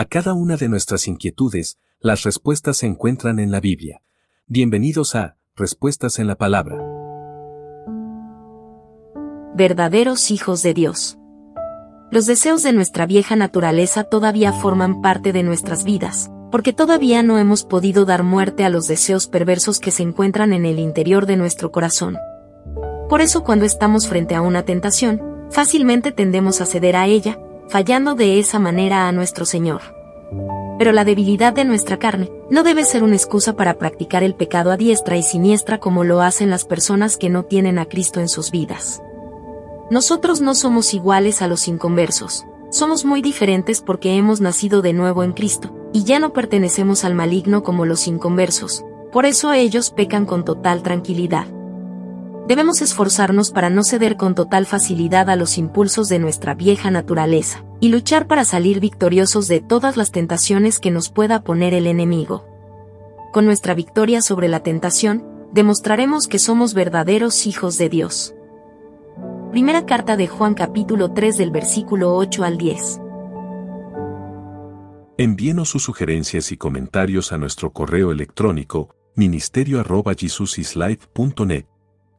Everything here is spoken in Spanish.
A cada una de nuestras inquietudes, las respuestas se encuentran en la Biblia. Bienvenidos a Respuestas en la Palabra. Verdaderos hijos de Dios. Los deseos de nuestra vieja naturaleza todavía forman parte de nuestras vidas, porque todavía no hemos podido dar muerte a los deseos perversos que se encuentran en el interior de nuestro corazón. Por eso cuando estamos frente a una tentación, fácilmente tendemos a ceder a ella, fallando de esa manera a nuestro Señor. Pero la debilidad de nuestra carne no debe ser una excusa para practicar el pecado a diestra y siniestra como lo hacen las personas que no tienen a Cristo en sus vidas. Nosotros no somos iguales a los inconversos, somos muy diferentes porque hemos nacido de nuevo en Cristo, y ya no pertenecemos al maligno como los inconversos, por eso ellos pecan con total tranquilidad. Debemos esforzarnos para no ceder con total facilidad a los impulsos de nuestra vieja naturaleza, y luchar para salir victoriosos de todas las tentaciones que nos pueda poner el enemigo. Con nuestra victoria sobre la tentación, demostraremos que somos verdaderos hijos de Dios. Primera carta de Juan capítulo 3 del versículo 8 al 10. Envíenos sus sugerencias y comentarios a nuestro correo electrónico ministerio.jesusislife.net.